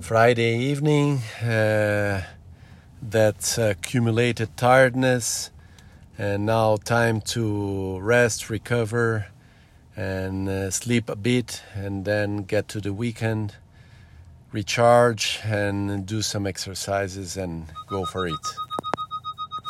Friday evening, uh, that uh, accumulated tiredness, and now time to rest, recover, and uh, sleep a bit, and then get to the weekend, recharge, and do some exercises and go for it.